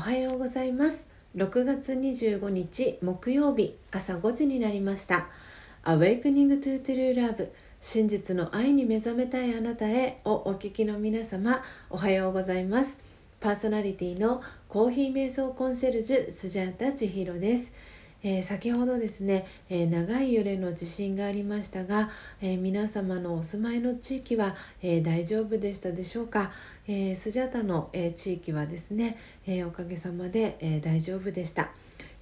おはようございます。6月25日木曜日朝5時になりました。Awakening to True Love 真実の愛に目覚めたいあなたへをお聞きの皆様おはようございます。パーソナリティのコーヒー瞑想コンシェルジュスジャータ千尋です。えー、先ほどですね、えー、長い揺れの地震がありましたが、えー、皆様のお住まいの地域は、え大丈夫でしたでしょうか、えスジャタの、え地域はですね、えおかげさまで、え大丈夫でした。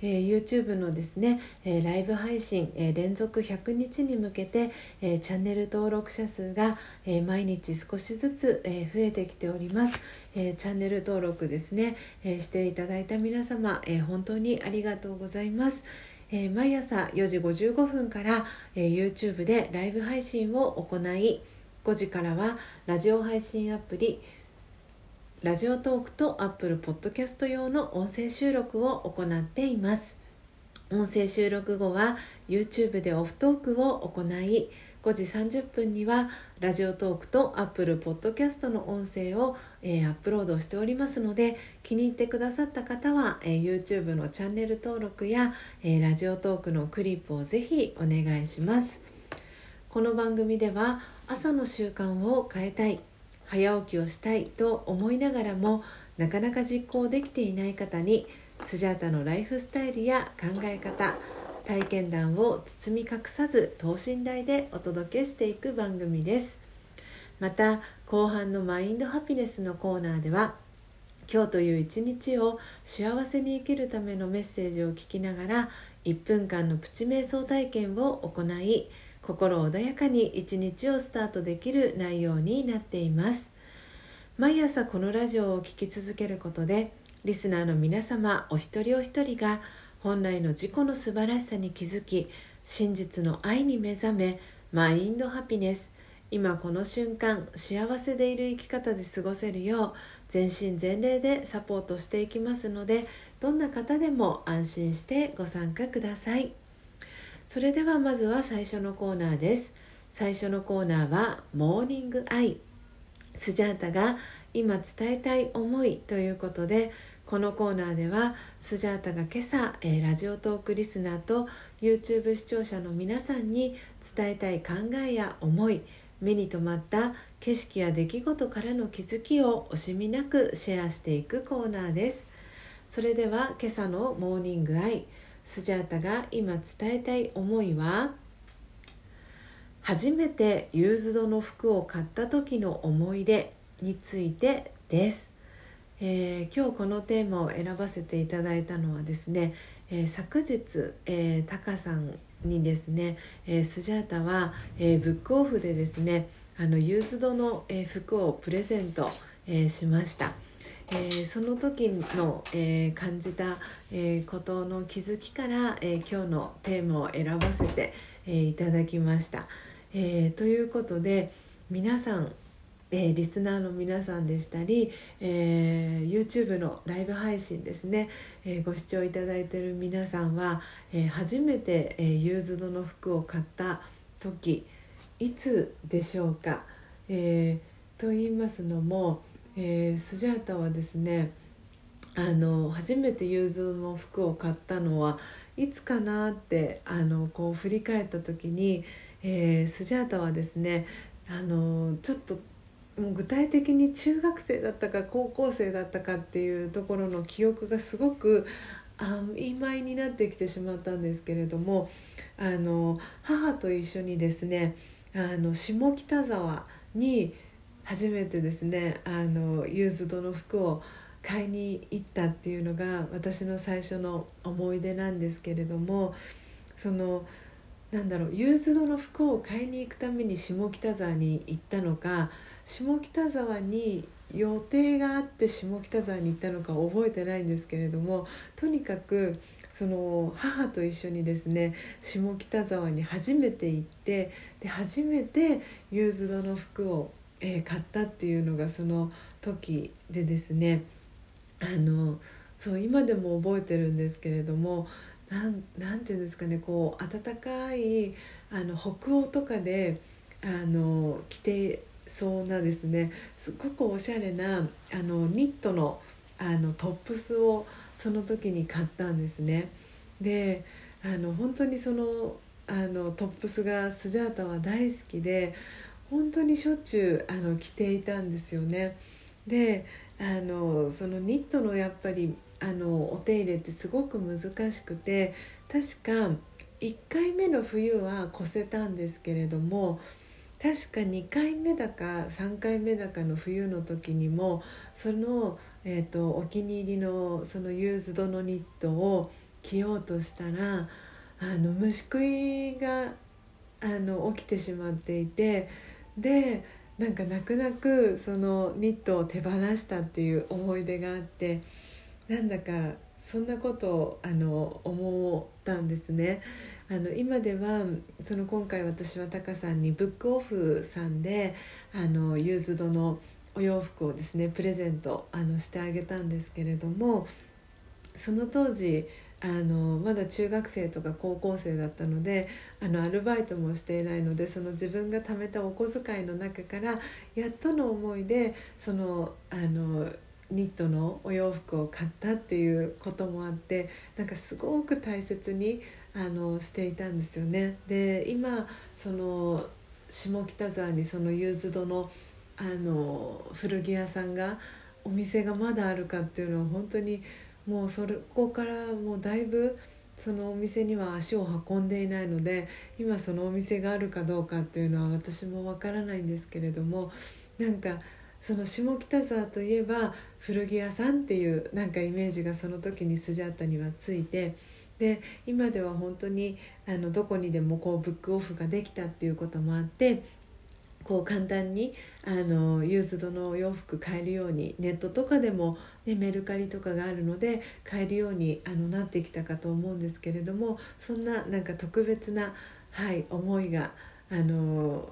えー、YouTube のですね、えー、ライブ配信、えー、連続100日に向けて、えチャンネル登録者数が、え毎日少しずつ、え増えてきております、えチャンネル登録ですね、えしていただいた皆様、え本当にありがとうございます、え毎朝4時55分から、え YouTube でライブ配信を行い5時からはラジオ配信アプリラジオトークとアップルポッドキャスト用の音声収録を行っています。音声収録後は YouTube でオフトークを行い5時30分にはラジオトークとアップルポッドキャストの音声を、えー、アップロードしておりますので気に入ってくださった方は、えー、YouTube のチャンネル登録や、えー、ラジオトークのクリップをぜひお願いします。この番組では朝の習慣を変えたい。早起きをしたいと思いながらもなかなか実行できていない方にスジャータのライフスタイルや考え方体験談を包み隠さず等身大でお届けしていく番組です。また後半のマインドハピネスのコーナーでは今日という一日を幸せに生きるためのメッセージを聞きながら1分間のプチ瞑想体験を行い心穏やかに一日をスタートできる内容になっています毎朝このラジオを聴き続けることでリスナーの皆様お一人お一人が本来の自己の素晴らしさに気づき真実の愛に目覚めマインドハピネス今この瞬間幸せでいる生き方で過ごせるよう全身全霊でサポートしていきますのでどんな方でも安心してご参加ください。それではまずは最初のコーナーです。最初のコーナーはモーニングアイ。スジャータが今伝えたい思いということでこのコーナーではスジャータが今朝、えー、ラジオトークリスナーと YouTube 視聴者の皆さんに伝えたい考えや思い目に留まった景色や出来事からの気づきを惜しみなくシェアしていくコーナーです。それでは今朝のモーニングアイ。スジャータが今伝えたい思いは初めてユーズドの服を買った時の思い出についてです、えー、今日このテーマを選ばせていただいたのはですね、えー、昨日、えー、タカさんにですね、えー、スジャータは、えー、ブックオフでですねあのユーズドの、えー、服をプレゼント、えー、しました。えー、その時の、えー、感じた、えー、ことの気づきから、え今日のテーマを選ばせて、えいただきました。えということで皆さんえ、リスナーの皆さんでしたり、えー、YouTube のライブ配信ですね、え、ご視聴いただいている皆さんは、え初めて、えユーズドの服を買った時いつでしょうか、えと言いますのも、えー、スジャータはですねあの初めて融通の服を買ったのはいつかなってあのこう振り返った時に、えー、スジャータはですねあのちょっともう具体的に中学生だったか高校生だったかっていうところの記憶がすごくあ曖昧になってきてしまったんですけれどもあの母と一緒にですねあの下北沢に初めてですねあのユーズドの服を買いに行ったっていうのが私の最初の思い出なんですけれどもそのなんだろうユーズドの服を買いに行くために下北沢に行ったのか下北沢に予定があって下北沢に行ったのか覚えてないんですけれどもとにかくその母と一緒にですね下北沢に初めて行ってで初めてユーズドの服をえー、買ったっていうのがその時でですねあのそう今でも覚えてるんですけれどもなんなんていうんですかねこう暖かいあの北欧とかであの着てそうなですねすごくおしゃれなあのニットのあのトップスをその時に買ったんですね。であの本当にそのあのトップスがスジャータは大好きで本当にしょっちゅうあの着ていたんですよね。であのそのニットのやっぱりあのお手入れってすごく難しくて確か1回目の冬は越せたんですけれども確か2回目だか3回目だかの冬の時にもその、えーと、お気に入りのそのユーズドのニットを着ようとしたらあの虫食いがあの起きてしまっていてでなんか泣く泣くそのニットを手放したっていう思い出があってなんだかそんなことをあの思ったんですね。あの今ではその今回私はタカさんにブックオフさんであのユーズドのお洋服をですねプレゼントあのしてあげたんですけれどもその当時あのまだ中学生とか高校生だったのであのアルバイトもしていないのでその自分が貯めたお小遣いの中からやっとの思いでそのあのニットのお洋服を買ったっていうこともあってなんかすごく大切にあのしていたんですよね。で今その下北沢にそのユーズドのあの古着屋さんがお店がまだあるかっていうのは本当にもうそこからもうだいぶそのお店には足を運んでいないので今そのお店があるかどうかっていうのは私もわからないんですけれどもなんかその下北沢といえば古着屋さんっていうなんかイメージがその時にスジャータにはついてで今では本当にあのどこにでもこうブックオフができたっていうこともあってこう簡単にあのユーズドのお洋服買えるようにネットとかでも、ね、メルカリとかがあるので買えるようにあのなってきたかと思うんですけれどもそんななんか特別な、はい、思いがあの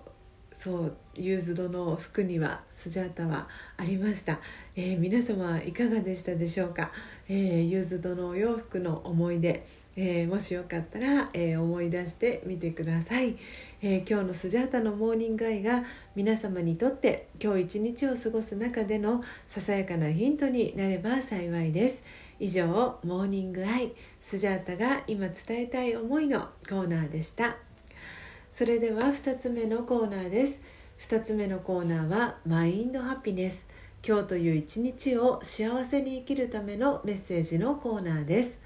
そうユーズドの服にはスジャータはありました、えー、皆様いかがでしたでしょうか、えー、ユーズドのお洋服の思い出、えー、もしよかったら、え思い出してみてください、え今日のスジャータのモーニングアイが皆様にとって今日一日を過ごす中でのささやかなヒントになれば幸いです。以上モーニングアイスジャータが今伝えたい思いのコーナーでした。それでは2つ目のコーナーです。2つ目のコーナーはマインドハピネス。今日という一日を幸せに生きるためのメッセージのコーナーです。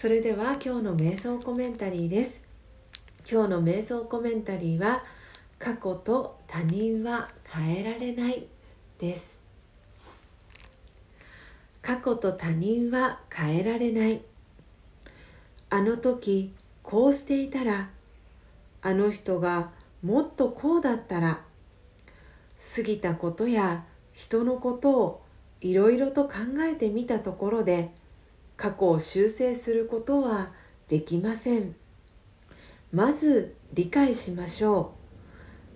それでは今日の瞑想コメンタリーです。今日の瞑想コメンタリーは過去と他人は変えられないです。過去と他人は変えられない。あの時こうしていたらあの人がもっとこうだったら過ぎたことや人のことをいろいろと考えてみたところで過去を修正することはできません。まず理解しましょ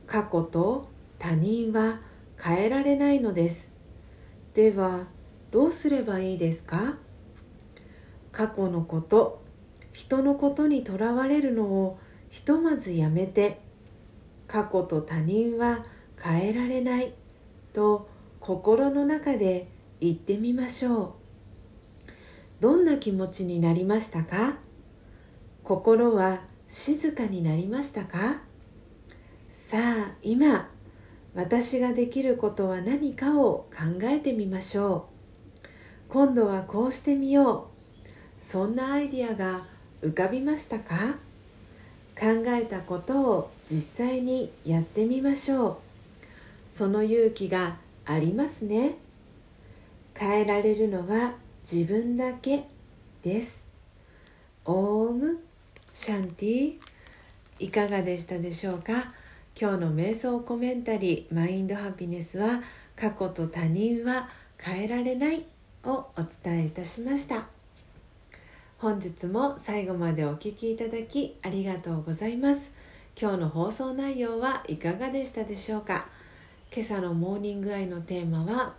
う。過去と他人は変えられないのです。ではどうすればいいですか？過去のこと人のことにとらわれるのをひとまずやめて過去と他人は変えられないと心の中で言ってみましょう。どんな気持ちになりましたか？心は静かになりましたか？さあ今私ができることは何かを考えてみましょう。今度はこうしてみよう。そんなアイディアが浮かびましたか？考えたことを実際にやってみましょう。その勇気がありますね。変えられるのは自分だけです。オームシャンティいかがでしたでしょうか？今日の瞑想コメンタリーマインドハピネスは過去と他人は変えられないをお伝えいたしました。本日も最後までお聴きいただきありがとうございます。今日の放送内容はいかがでしたでしょうか？今朝のモーニングアイのテーマは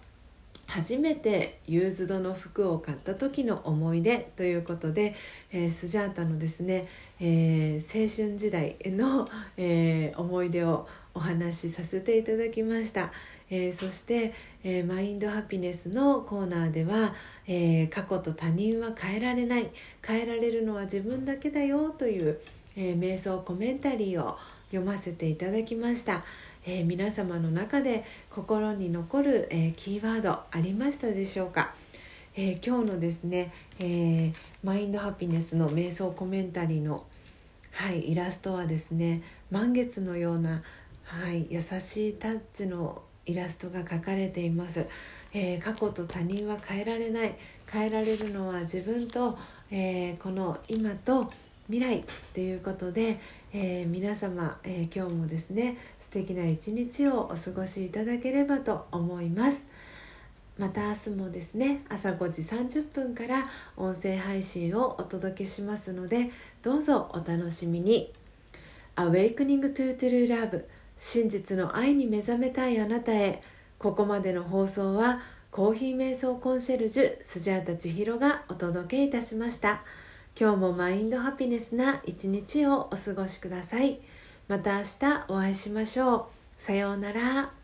初めてユーズドの服を買った時の思い出ということで、えー、スジャータのですね、えー、青春時代の、えー、思い出をお話しさせていただきました、えそして、えマインドハピネスのコーナーでは、え過去と他人は変えられない変えられるのは自分だけだよという、え瞑想コメンタリーを読ませていただきました。えー、皆様の中で心に残る、えー、キーワードありましたでしょうか、えー、今日のですね、えマインドハピネスの瞑想コメンタリーの、はい、イラストはですね満月のような、はい、優しいタッチのイラストが描かれています、え過去と他人は変えられない。変えられるのは自分と、えこの今と未来ということで、え皆様、え今日もですね敵な一日をお過ごしいただければと思います。また明日もですね朝5時30分から音声配信をお届けしますのでどうぞお楽しみに。Awakening to True Love 真実の愛に目覚めたいあなたへ。ここまでの放送はコーヒー瞑想コンシェルジュスジャータ千尋がお届けいたしました。今日もマインドハピネスな一日をお過ごしください。また明日お会いしましょう。さようなら。